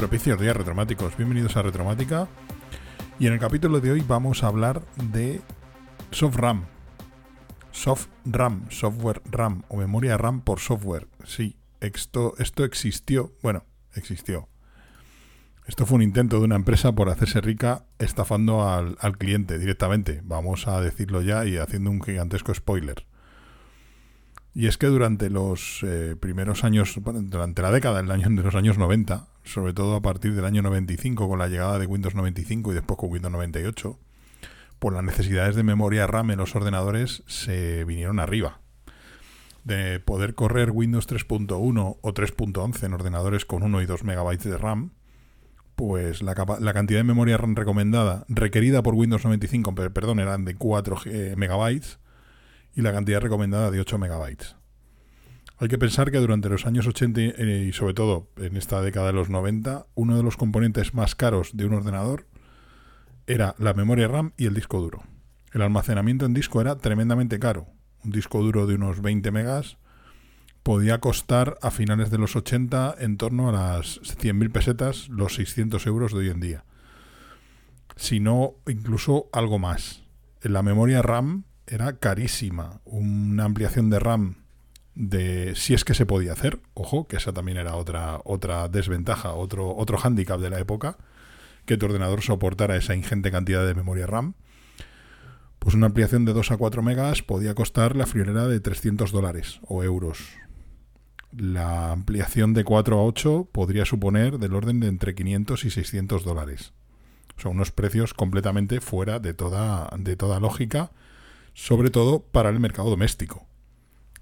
Propicios días retromáticos, bienvenidos a Retromática. Y en el capítulo de hoy vamos a hablar de SoftRAM. SoftRAM, software RAM o memoria RAM por software. Sí, esto, esto existió, bueno, existió. Esto fue un intento de una empresa por hacerse rica estafando al, al cliente directamente. Vamos a decirlo ya y haciendo un gigantesco spoiler. Y es que durante los eh, primeros años, durante la década del año, de los años 90, sobre todo a partir del año 95 con la llegada de Windows 95 y después con Windows 98, por las necesidades de memoria RAM en los ordenadores se vinieron arriba. De poder correr Windows 3.1 o 3.11 en ordenadores con 1 y 2 megabytes de RAM, pues la, la, cantidad de memoria RAM recomendada, requerida por Windows 95, perdón, eran de 4 eh, megabytes, y la cantidad recomendada de 8 megabytes. Hay que pensar que durante los años 80 eh, y sobre todo en esta década de los 90, uno de los componentes más caros de un ordenador era la memoria RAM y el disco duro. El almacenamiento en disco era tremendamente caro. Un disco duro de unos 20 megas podía costar a finales de los 80 en torno a las 100.000 pesetas, los 600 euros de hoy en día. Si no, incluso algo más. En la memoria RAM era carísima. Una ampliación de RAM de si es que se podía hacer, ojo, que esa también era otra, otra desventaja, otro, otro hándicap de la época, que tu ordenador soportara esa ingente cantidad de memoria RAM. Pues una ampliación de 2 a 4 megas podía costar la friolera de 300 dólares o euros. La ampliación de 4 a 8 podría suponer del orden de entre 500 y 600 dólares. Son unos precios completamente fuera de toda, de toda lógica sobre todo para el mercado doméstico.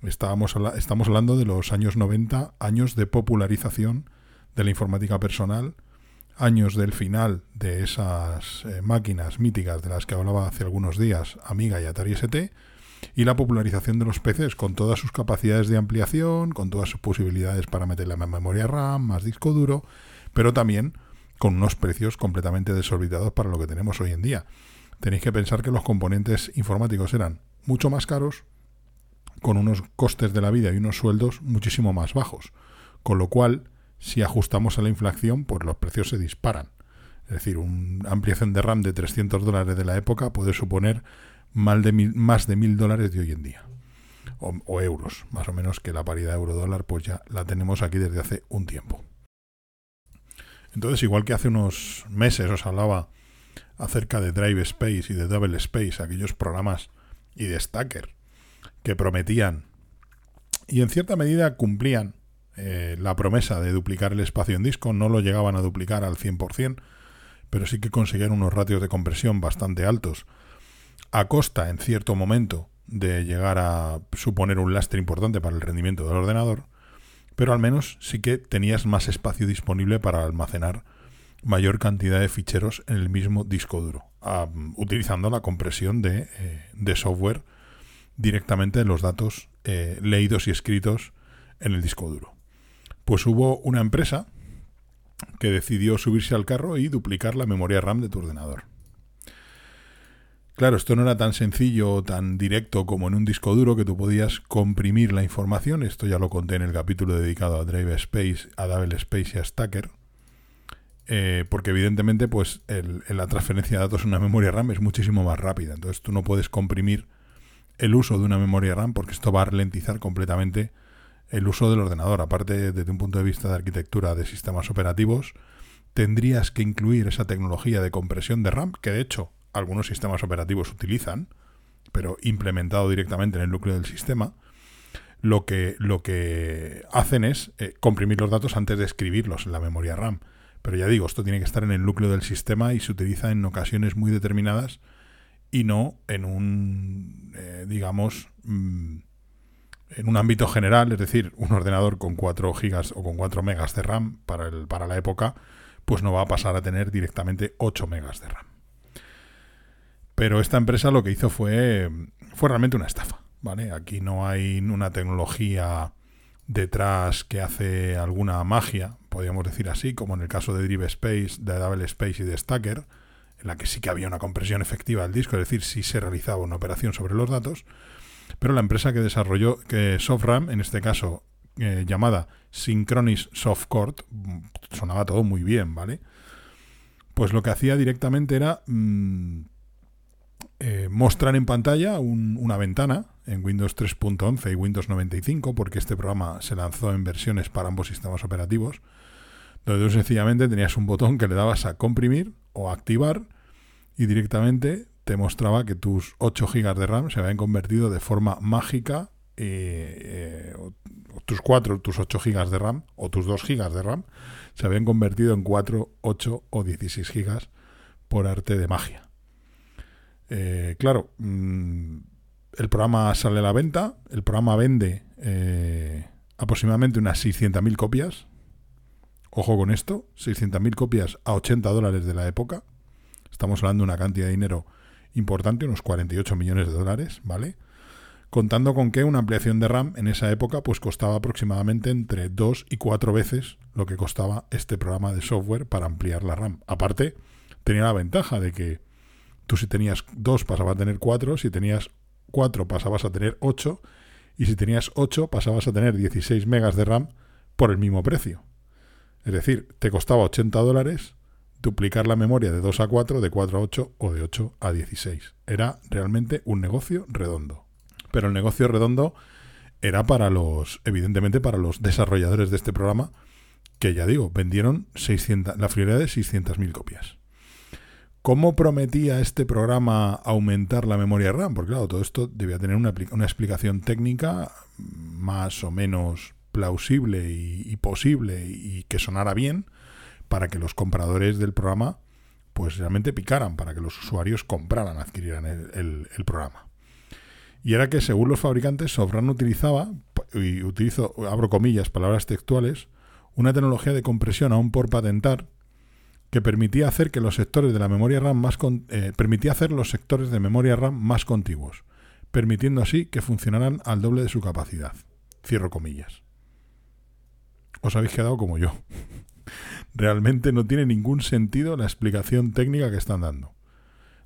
Estábamos, estamos hablando de los años 90, años de popularización de la informática personal, años del final de esas eh, máquinas míticas de las que hablaba hace algunos días Amiga y Atari ST, y la popularización de los PCs con todas sus capacidades de ampliación, con todas sus posibilidades para meterle más memoria RAM, más disco duro, pero también con unos precios completamente desorbitados para lo que tenemos hoy en día tenéis que pensar que los componentes informáticos eran mucho más caros, con unos costes de la vida y unos sueldos muchísimo más bajos. Con lo cual, si ajustamos a la inflación, pues los precios se disparan. Es decir, una ampliación de RAM de 300 dólares de la época puede suponer más de mil, más de mil dólares de hoy en día. O, o, euros, más o menos que la paridad euro-dólar, pues ya la tenemos aquí desde hace un tiempo. Entonces, igual que hace unos meses os hablaba acerca de Drive Space y de Double Space, aquellos programas y de Stacker que prometían y en cierta medida cumplían eh, la promesa de duplicar el espacio en disco, no lo llegaban a duplicar al 100%, pero sí que conseguían unos ratios de compresión bastante altos, a costa en cierto momento de llegar a suponer un lastre importante para el rendimiento del ordenador, pero al menos sí que tenías más espacio disponible para almacenar mayor cantidad de ficheros en el mismo disco duro, utilizando la compresión de, eh, de, software directamente de los datos eh, leídos y escritos en el disco duro. Pues hubo una empresa que decidió subirse al carro y duplicar la memoria RAM de tu ordenador. Claro, esto no era tan sencillo o tan directo como en un disco duro que tú podías comprimir la información. Esto ya lo conté en el capítulo dedicado a Drive Space, a Double Space y a Stacker. Eh, porque evidentemente pues la transferencia de datos en una memoria RAM es muchísimo más rápida. Entonces tú no puedes comprimir el uso de una memoria RAM porque esto va a ralentizar completamente el uso del ordenador. Aparte, desde un punto de vista de arquitectura de sistemas operativos, tendrías que incluir esa tecnología de compresión de RAM, que de hecho algunos sistemas operativos utilizan, pero implementado directamente en el núcleo del sistema. Lo que, lo que hacen es eh, comprimir los datos antes de escribirlos en la memoria RAM. Pero ya digo, esto tiene que estar en el núcleo del sistema y se utiliza en ocasiones muy determinadas y no en un, eh, digamos, mm, en un ámbito general, es decir, un ordenador con 4 gigas o con 4 megas de RAM para, el, para la época, pues no va a pasar a tener directamente 8 megas de RAM. Pero esta empresa lo que hizo fue, fue realmente una estafa, ¿vale? Aquí no hay una tecnología detrás que hace alguna magia, podríamos decir así, como en el caso de Drive Space, de Double Space y de Stacker, en la que sí que había una compresión efectiva del disco, es decir, sí se realizaba una operación sobre los datos, pero la empresa que desarrolló, que SoftRAM, en este caso eh, llamada Synchronous Softcore, mm, sonaba todo muy bien, ¿vale? Pues lo que hacía directamente era mm, eh, mostrar en pantalla una ventana en Windows 3.11 y Windows 95, porque este programa se lanzó en versiones para ambos sistemas operativos, donde tú sencillamente tenías un botón que le dabas a comprimir o activar y directamente te mostraba que tus 8 GB de RAM se habían convertido de forma mágica, eh, eh, tus 4, tus 8 GB de RAM o tus 2 GB de RAM se habían convertido en 4, 8 o 16 GB por arte de magia. Eh, claro, mm, el programa sale a la venta, el programa vende aproximadamente unas 600.000 copias, Ojo con esto, 600.000 copias a 80 dólares de la época. Estamos hablando de una cantidad de dinero importante, unos 48 millones de dólares, ¿vale? Contando con que una ampliación de RAM en esa época pues costaba aproximadamente entre 2 y 4 veces lo que costaba este programa de software para ampliar la RAM. Aparte, tenía la ventaja de que tú si tenías 2 pasabas a tener 4, si tenías 4 pasabas a tener 8 y si tenías 8 pasabas a tener 16 megas de RAM por el mismo precio. Es decir, te costaba 80 dólares duplicar la memoria de 2 a 4, de 4 a 8 o de 8 a 16. Era realmente un negocio redondo. Pero el negocio redondo era para los, evidentemente, para los desarrolladores de este programa, que ya digo, vendieron 600, la friolera de 600.000 copias. ¿Cómo prometía este programa aumentar la memoria RAM? Porque claro, todo esto debía tener una, una explicación técnica más o menos plausible y, posible y, que sonara bien para que los compradores del programa pues realmente picaran, para que los usuarios compraran, adquirieran el, programa. Y era que según los fabricantes, Sofran utilizaba, y utilizo, abro comillas, palabras textuales, una tecnología de compresión aún por patentar que permitía hacer que los sectores de la memoria RAM más eh, permitía hacer los sectores de memoria RAM más contiguos, permitiendo así que funcionaran al doble de su capacidad. Cierro comillas os habéis quedado como yo. Realmente no tiene ningún sentido la explicación técnica que están dando.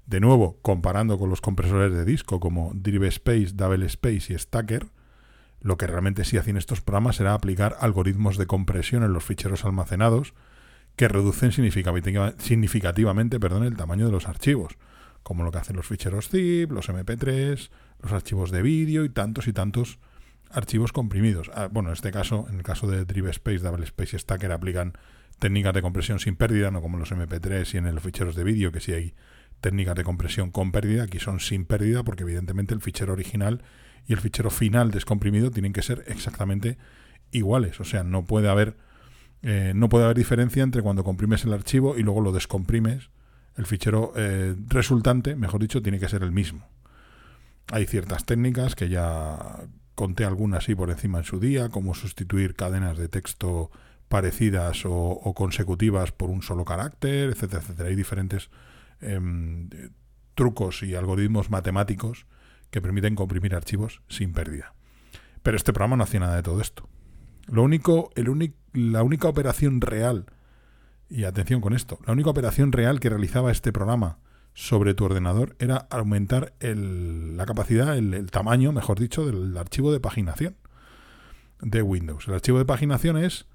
De nuevo, comparando con los compresores de disco como Drive Space, Double Space y Stacker, lo que realmente sí hacen estos programas será aplicar algoritmos de compresión en los ficheros almacenados que reducen significativamente perdón, el tamaño de los archivos, como lo que hacen los ficheros zip, los MP3, los archivos de vídeo y tantos y tantos archivos comprimidos. Ah, bueno, en este caso, en el caso de Drive Space, Double Space y Stacker aplican técnicas de compresión sin pérdida, no como en los MP3 y en los ficheros de vídeo, que sí hay técnicas de compresión con pérdida, aquí son sin pérdida, porque evidentemente el fichero original y el fichero final descomprimido tienen que ser exactamente iguales. O sea, no puede haber, eh, no puede haber diferencia entre cuando comprimes el archivo y luego lo descomprimes. El fichero eh, resultante, mejor dicho, tiene que ser el mismo. Hay ciertas técnicas que ya conté algunas así por encima en su día, como sustituir cadenas de texto parecidas o, consecutivas por un solo carácter, etcétera, etcétera. Hay diferentes em, trucos y algoritmos matemáticos que permiten comprimir archivos sin pérdida. Pero este programa no hacía nada de todo esto. Lo único, el la única operación real, y atención con esto, la única operación real que realizaba este programa sobre tu ordenador era aumentar la capacidad, el, tamaño, mejor dicho, del archivo de paginación de Windows. El archivo de paginación es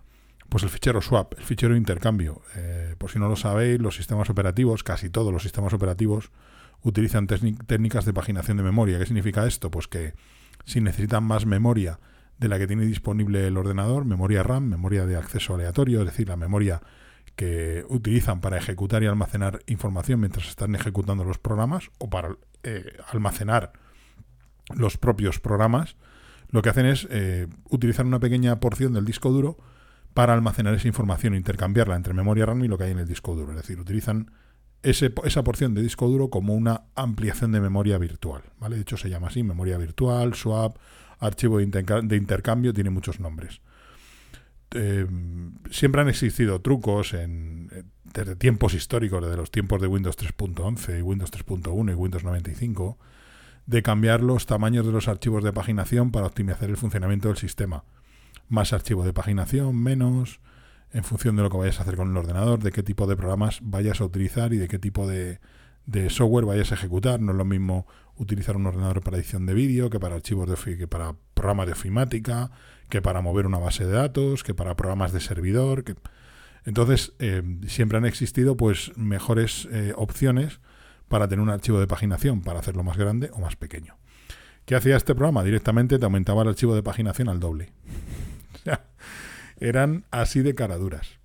pues el fichero swap, el fichero intercambio. Eh, por si no lo sabéis, los sistemas operativos, casi todos los sistemas operativos, utilizan técnicas de paginación de memoria. ¿Qué significa esto? Pues que si necesitan más memoria de la que tiene disponible el ordenador, memoria RAM, memoria de acceso aleatorio, es decir, la memoria que utilizan para ejecutar y almacenar información mientras están ejecutando los programas o para eh, almacenar los propios programas, lo que hacen es eh, utilizar una pequeña porción del disco duro para almacenar esa información, intercambiarla entre memoria RAM y lo que hay en el disco duro. Es decir, utilizan esa porción de disco duro como una ampliación de memoria virtual. ¿vale? De hecho, se llama así, memoria virtual, swap, archivo de, intercambio, tiene muchos nombres. Eh, siempre han existido trucos en, desde tiempos históricos, desde los tiempos de Windows 3.11 y Windows 3.1 y Windows 95, de cambiar los tamaños de los archivos de paginación para optimizar el funcionamiento del sistema. Más archivo de paginación, menos, en función de lo que vayas a hacer con el ordenador, de qué tipo de programas vayas a utilizar y de qué tipo de, software vayas a ejecutar. No es lo mismo utilizar un ordenador para edición de vídeo que para archivos de que para programas de ofimática, que para mover una base de datos, que para programas de servidor. Que... Entonces, eh, siempre han existido pues mejores eh, opciones para tener un archivo de paginación, para hacerlo más grande o más pequeño. ¿Qué hacía este programa? Directamente te aumentaba el archivo de paginación al doble. o sea, eran así de caraduras.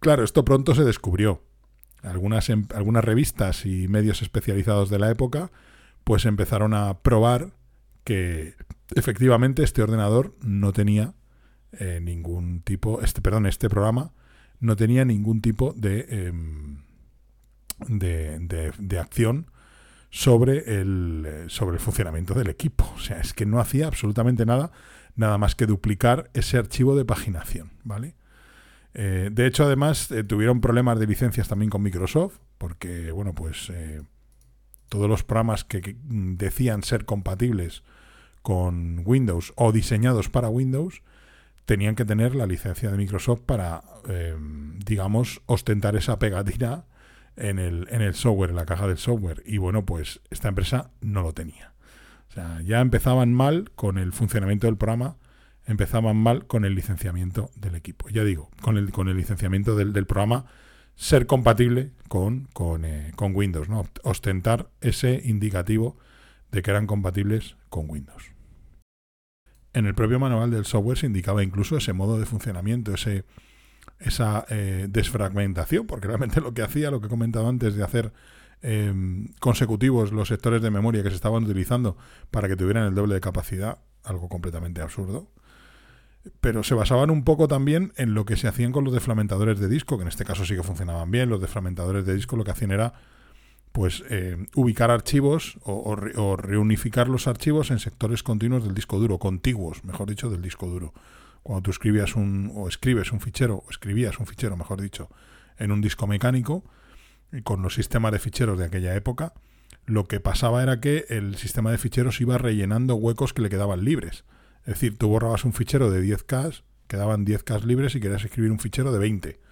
Claro, esto pronto se descubrió. Algunas, em, algunas revistas y medios especializados de la época pues empezaron a probar que efectivamente este ordenador no tenía eh, ningún tipo, este, perdón, este programa no tenía ningún tipo de, em, de, de, acción sobre el, sobre el funcionamiento del equipo. O sea, es que no hacía absolutamente nada nada más que duplicar ese archivo de paginación, ¿vale? Eh, de hecho, además, eh, tuvieron problemas de licencias también con Microsoft, porque, bueno, pues todos los programas que, decían ser compatibles con Windows o diseñados para Windows tenían que tener la licencia de Microsoft para, digamos, ostentar esa pegatina en el, en el software, en la caja del software. Y bueno, pues esta empresa no lo tenía. O sea, ya empezaban mal con el funcionamiento del programa, empezaban mal con el licenciamiento del equipo. Ya digo, con el, con el licenciamiento del, programa ser compatible con, con, eh, con, Windows, ¿no? ostentar ese indicativo de que eran compatibles con Windows. En el propio manual del software se indicaba incluso ese modo de funcionamiento, ese, esa eh, desfragmentación, porque realmente lo que hacía, lo que he comentado antes de hacer Em, consecutivos los sectores de memoria que se estaban utilizando para que tuvieran el doble de capacidad, algo completamente absurdo. Pero se basaban un poco también en lo que se hacían con los defragmentadores de disco, que en este caso sí que funcionaban bien. Los defragmentadores de disco lo que hacían era pues em, ubicar archivos o, reunificar los archivos en sectores continuos del disco duro, contiguos, mejor dicho, del disco duro. Cuando tú escribías un, o escribes un fichero, o escribías un fichero, mejor dicho, en un disco mecánico, con los sistemas de ficheros de aquella época, lo que pasaba era que el sistema de ficheros iba rellenando huecos que le quedaban libres. Es decir, tú borrabas un fichero de 10K, quedaban 10K libres y querías escribir un fichero de 20.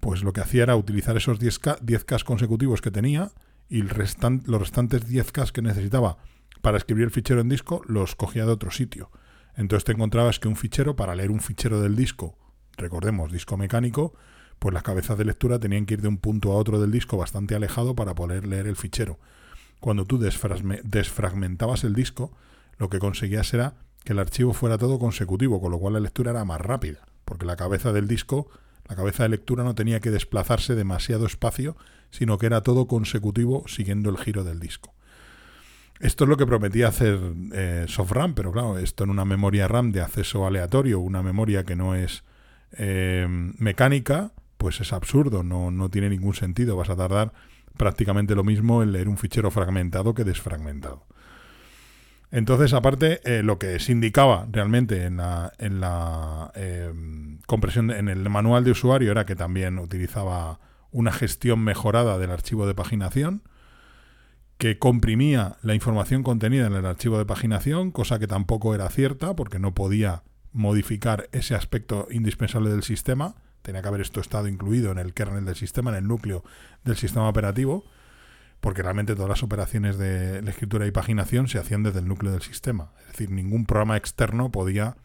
Pues lo que hacía era utilizar esos 10K, 10 consecutivos que tenía y los restantes 10K que necesitaba para escribir el fichero en disco los cogía de otro sitio. Entonces te encontrabas que un fichero, para leer un fichero del disco, recordemos, disco mecánico, pues las cabezas de lectura tenían que ir de un punto a otro del disco bastante alejado para poder leer el fichero. Cuando tú desfragmentabas el disco, lo que conseguías era que el archivo fuera todo consecutivo, con lo cual la lectura era más rápida, porque la cabeza del disco, la cabeza de lectura no tenía que desplazarse demasiado espacio, sino que era todo consecutivo siguiendo el giro del disco. Esto es lo que prometía hacer eh, SoftRAM, pero claro, esto en una memoria RAM de acceso aleatorio, una memoria que no es eh, mecánica, pues es absurdo, no, no tiene ningún sentido. Vas a tardar prácticamente lo mismo en leer un fichero fragmentado que desfragmentado. Entonces, aparte, eh, lo que se indicaba realmente en la, en la em, compresión, en el manual de usuario, era que también utilizaba una gestión mejorada del archivo de paginación, que comprimía la información contenida en el archivo de paginación, cosa que tampoco era cierta, porque no podía modificar ese aspecto indispensable del sistema. Tenía que haber esto estado incluido en el kernel del sistema, en el núcleo del sistema operativo, porque realmente todas las operaciones de la escritura y paginación se hacían desde el núcleo del sistema. Es decir, ningún programa externo podía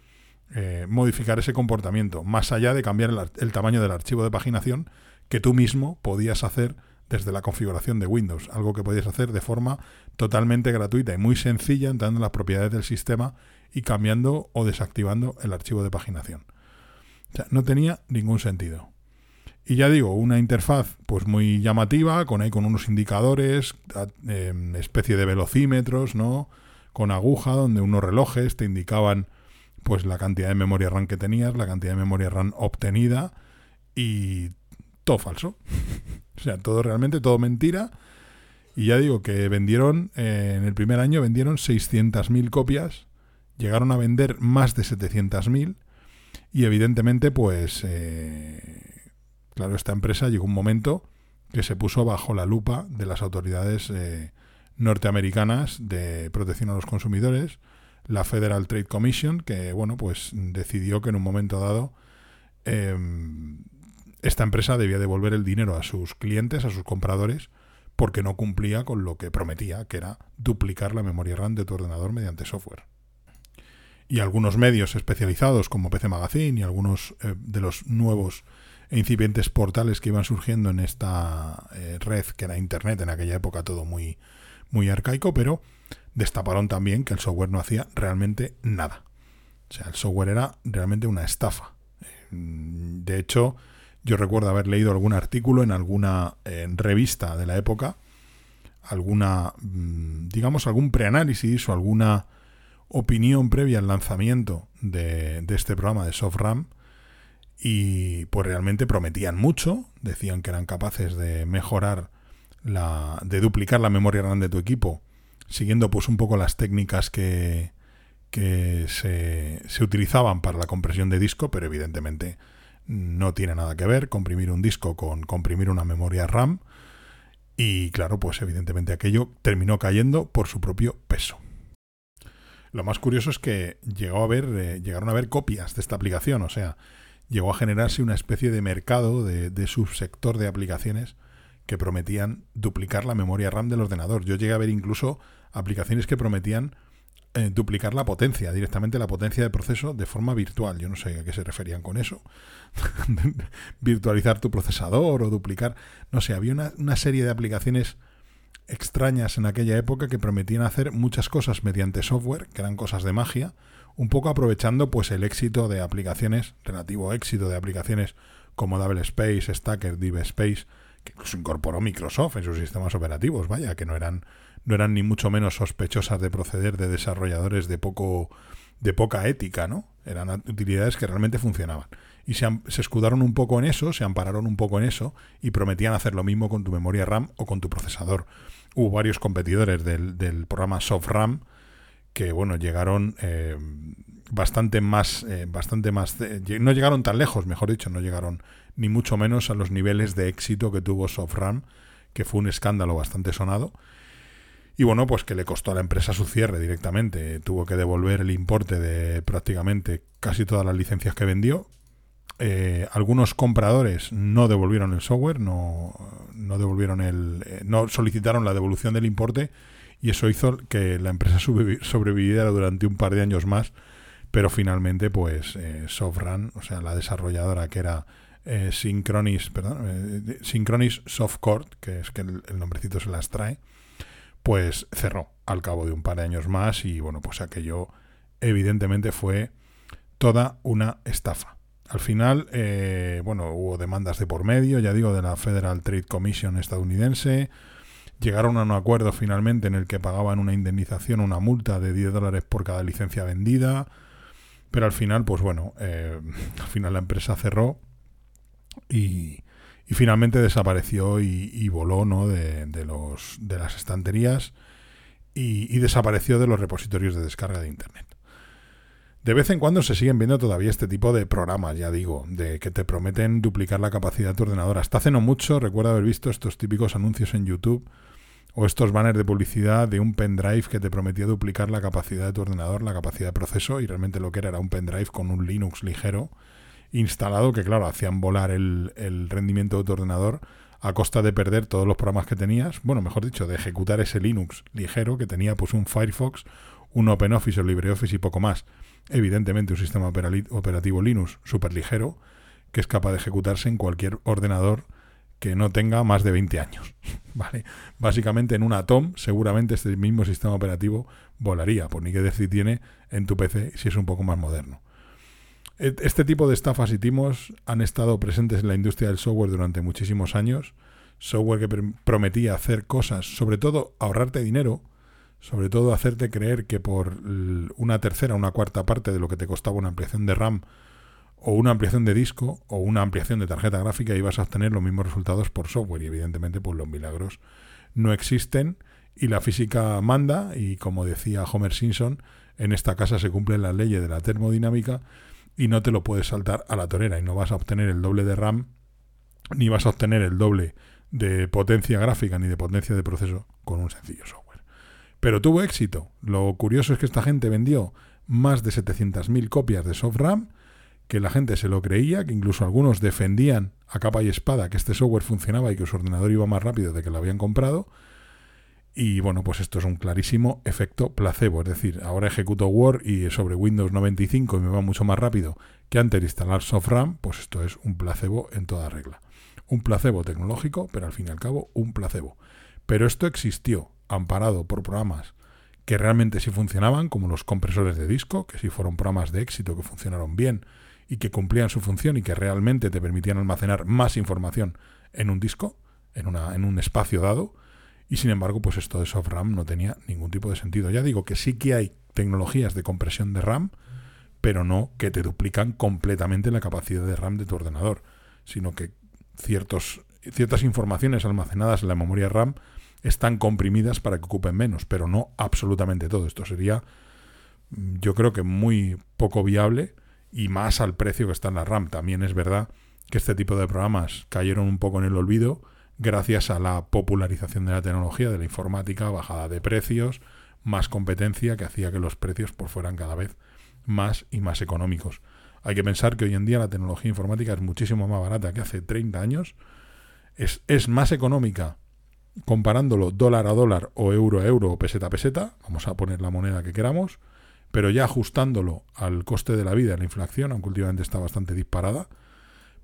eh, modificar ese comportamiento, más allá de cambiar el, tamaño del archivo de paginación que tú mismo podías hacer desde la configuración de Windows, algo que podías hacer de forma totalmente gratuita y muy sencilla entrando en las propiedades del sistema y cambiando o desactivando el archivo de paginación no tenía ningún sentido. Y ya digo, una interfaz pues muy llamativa, con ahí con unos indicadores, em, especie de velocímetros, ¿no? Con aguja, donde unos relojes te indicaban pues la cantidad de memoria RAM que tenías, la cantidad de memoria RAM obtenida y todo falso. O sea, todo realmente, todo mentira. Y ya digo que vendieron, eh, en el primer año vendieron 600.000 copias, llegaron a vender más de 700.000 y evidentemente pues, eh, claro, esta empresa llegó un momento que se puso bajo la lupa de las autoridades eh, norteamericanas de protección a los consumidores, la Federal Trade Commission, que bueno, pues decidió que en un momento dado em, esta empresa debía devolver el dinero a sus clientes, a sus compradores, porque no cumplía con lo que prometía, que era duplicar la memoria RAM de tu ordenador mediante software. Y algunos medios especializados como PC Magazine y algunos eh, de los nuevos e incipientes portales que iban surgiendo en esta eh, red que era Internet, en aquella época todo muy, muy arcaico, pero destaparon también que el software no hacía realmente nada. O sea, el software era realmente una estafa. De hecho, yo recuerdo haber leído algún artículo en alguna revista de la época, alguna, mm, digamos, algún preanálisis o alguna opinión previa al lanzamiento de, este programa de SoftRAM y pues realmente prometían mucho, decían que eran capaces de mejorar la, de duplicar la memoria RAM de tu equipo, siguiendo pues un poco las técnicas que, que se, se utilizaban para la compresión de disco, pero evidentemente no tiene nada que ver comprimir un disco con comprimir una memoria RAM. Y claro, pues evidentemente aquello terminó cayendo por su propio peso. Lo más curioso es que llegó a haber, eh, llegaron a haber copias de esta aplicación, o sea, llegó a generarse una especie de mercado de, subsector de aplicaciones que prometían duplicar la memoria RAM del ordenador. Yo llegué a ver incluso aplicaciones que prometían eh, duplicar la potencia, directamente la potencia de proceso de forma virtual. Yo no sé a qué se referían con eso. Virtualizar tu procesador o duplicar. No sé, había una, una, serie de aplicaciones extrañas en aquella época que prometían hacer muchas cosas mediante software, que eran cosas de magia, un poco aprovechando pues el éxito de aplicaciones, relativo éxito de aplicaciones como Double Space, Stacker, Div Space, que incluso incorporó Microsoft en sus sistemas operativos, vaya, que no eran no eran ni mucho menos sospechosas de proceder de desarrolladores de poco de poca ética, ¿no? Eran utilidades que realmente funcionaban. Y se, se, escudaron un poco en eso, se ampararon un poco en eso y prometían hacer lo mismo con tu memoria RAM o con tu procesador. Hubo varios competidores del, del programa SoftRAM que, bueno, llegaron eh, bastante más, eh, bastante más, no llegaron tan lejos, mejor dicho, no llegaron ni mucho menos a los niveles de éxito que tuvo SoftRAM, que fue un escándalo bastante sonado y bueno, pues que le costó a la empresa su cierre directamente. Tuvo que devolver el importe de prácticamente casi todas las licencias que vendió. Eh, algunos compradores no devolvieron el software, no, no devolvieron el, no solicitaron la devolución del importe y eso hizo que la empresa sobreviviera durante un par de años más, pero finalmente pues eh, o sea la desarrolladora que era eh, Synchronis, perdón, eh, Synchronis Softcore, que es que el, el nombrecito se las trae, pues cerró al cabo de un par de años más y bueno, pues aquello evidentemente fue toda una estafa. Al final, eh, bueno, hubo demandas de por medio, ya digo, de la Federal Trade Commission estadounidense. Llegaron a un acuerdo finalmente en el que pagaban una indemnización, una multa de 10 dólares por cada licencia vendida. Pero al final, pues bueno, eh, al final la empresa cerró y, y finalmente desapareció y, voló ¿no? de, los, de las estanterías y, desapareció de los repositorios de descarga de Internet. De vez en cuando se siguen viendo todavía este tipo de programas, ya digo, de que te prometen duplicar la capacidad de tu ordenador. Hasta hace no mucho recuerdo haber visto estos típicos anuncios en YouTube o estos banners de publicidad de un pendrive que te prometía duplicar la capacidad de tu ordenador, la capacidad de proceso, y realmente lo que era era un pendrive con un Linux ligero instalado que, claro, hacían volar el, rendimiento de tu ordenador a costa de perder todos los programas que tenías, bueno, mejor dicho, de ejecutar ese Linux ligero que tenía pues un Firefox, un OpenOffice o LibreOffice y poco más. Evidentemente un sistema operativo Linux súper ligero que es capaz de ejecutarse en cualquier ordenador que no tenga más de 20 años. ¿vale? Básicamente en un Atom seguramente este mismo sistema operativo volaría, por ni que decir tiene en tu PC si es un poco más moderno. Este tipo de estafas y timos han estado presentes en la industria del software durante muchísimos años. Software que prometía hacer cosas, sobre todo ahorrarte dinero, sobre todo hacerte creer que por una tercera, una cuarta parte de lo que te costaba una ampliación de RAM o una ampliación de disco o una ampliación de tarjeta gráfica y vas a obtener los mismos resultados por software y evidentemente pues los milagros no existen y la física manda y como decía Homer Simpson, en esta casa se cumplen las leyes de la termodinámica y no te lo puedes saltar a la torera y no vas a obtener el doble de RAM ni vas a obtener el doble de potencia gráfica ni de potencia de proceso con un sencillo software. Pero tuvo éxito. Lo curioso es que esta gente vendió más de 700.000 copias de SoftRAM, que la gente se lo creía, que incluso algunos defendían a capa y espada que este software funcionaba y que su ordenador iba más rápido de que lo habían comprado. Y bueno, pues esto es un clarísimo efecto placebo. Es decir, ahora ejecuto Word y sobre Windows 95 y me va mucho más rápido que antes de instalar SoftRAM, pues esto es un placebo en toda regla. Un placebo tecnológico, pero al fin y al cabo un placebo. Pero esto existió, amparado por programas que realmente sí funcionaban, como los compresores de disco, que sí fueron programas de éxito que funcionaron bien y que cumplían su función y que realmente te permitían almacenar más información en un disco, en, una, en un espacio dado. Y sin embargo, pues esto de soft RAM no tenía ningún tipo de sentido. Ya digo que sí que hay tecnologías de compresión de RAM, pero no que te duplican completamente la capacidad de RAM de tu ordenador, sino que ciertos, ciertas informaciones almacenadas en la memoria RAM están comprimidas para que ocupen menos, pero no absolutamente todo. Esto sería, mm, yo creo que muy poco viable y más al precio que está en la RAM. También es verdad que este tipo de programas cayeron un poco en el olvido gracias a la popularización de la tecnología, de la informática, bajada de precios, más competencia que hacía que los precios por fueran cada vez más y más económicos. Hay que pensar que hoy en día la tecnología informática es muchísimo más barata que hace 30 años, es, es más económica comparándolo dólar a dólar o euro a euro o peseta a peseta, vamos a poner la moneda que queramos, pero ya ajustándolo al coste de la vida, la inflación, aunque últimamente está bastante disparada,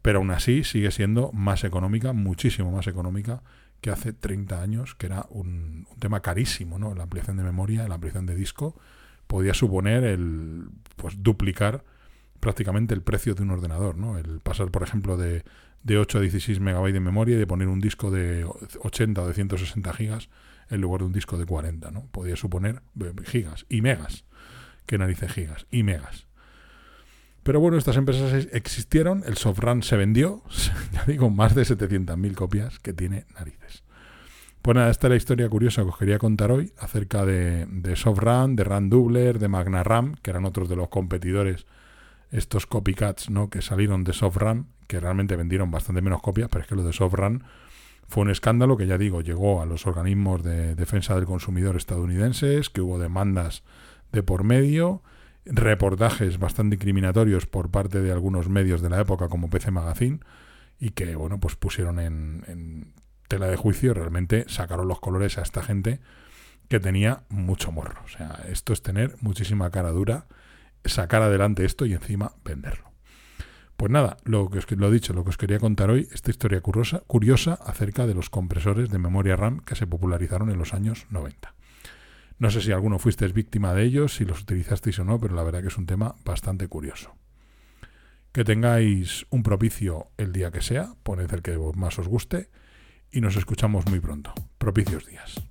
pero aún así sigue siendo más económica, muchísimo más económica que hace 30 años, que era un, tema carísimo, ¿no? La ampliación de memoria, la ampliación de disco, podía suponer el pues duplicar prácticamente el precio de un ordenador, ¿no? El pasar, por ejemplo, de de 8 a 16 megabytes de memoria y de poner un disco de 80 o de 160 gigas en lugar de un disco de 40, ¿no? Podía suponer eh, gigas y megas. Que narices gigas? Y megas. Pero bueno, estas empresas existieron, el SoftRAN se vendió, ya digo, más de 700.000 copias que tiene narices. Pues nada, esta es la historia curiosa que os quería contar hoy acerca de, de de RAM Doubler, de MagnaRAM, que eran otros de los competidores, estos copycats ¿no? que salieron de SoftRAM que realmente vendieron bastante menos copias, pero es que lo de SoftRun fue un escándalo que ya digo, llegó a los organismos de defensa del consumidor estadounidenses, que hubo demandas de por medio, reportajes bastante incriminatorios por parte de algunos medios de la época como PC Magazine y que bueno, pues pusieron en, en tela de juicio, realmente sacaron los colores a esta gente que tenía mucho morro. O sea, esto es tener muchísima cara dura, sacar adelante esto y encima venderlo. Pues nada, lo que os lo he dicho, lo que os quería contar hoy, esta historia curiosa, curiosa acerca de los compresores de memoria RAM que se popularizaron en los años 90. No sé si alguno fuisteis víctima de ellos, si los utilizasteis o no, pero la verdad que es un tema bastante curioso. Que tengáis un propicio el día que sea, poned el que más os guste y nos escuchamos muy pronto. Propicios días.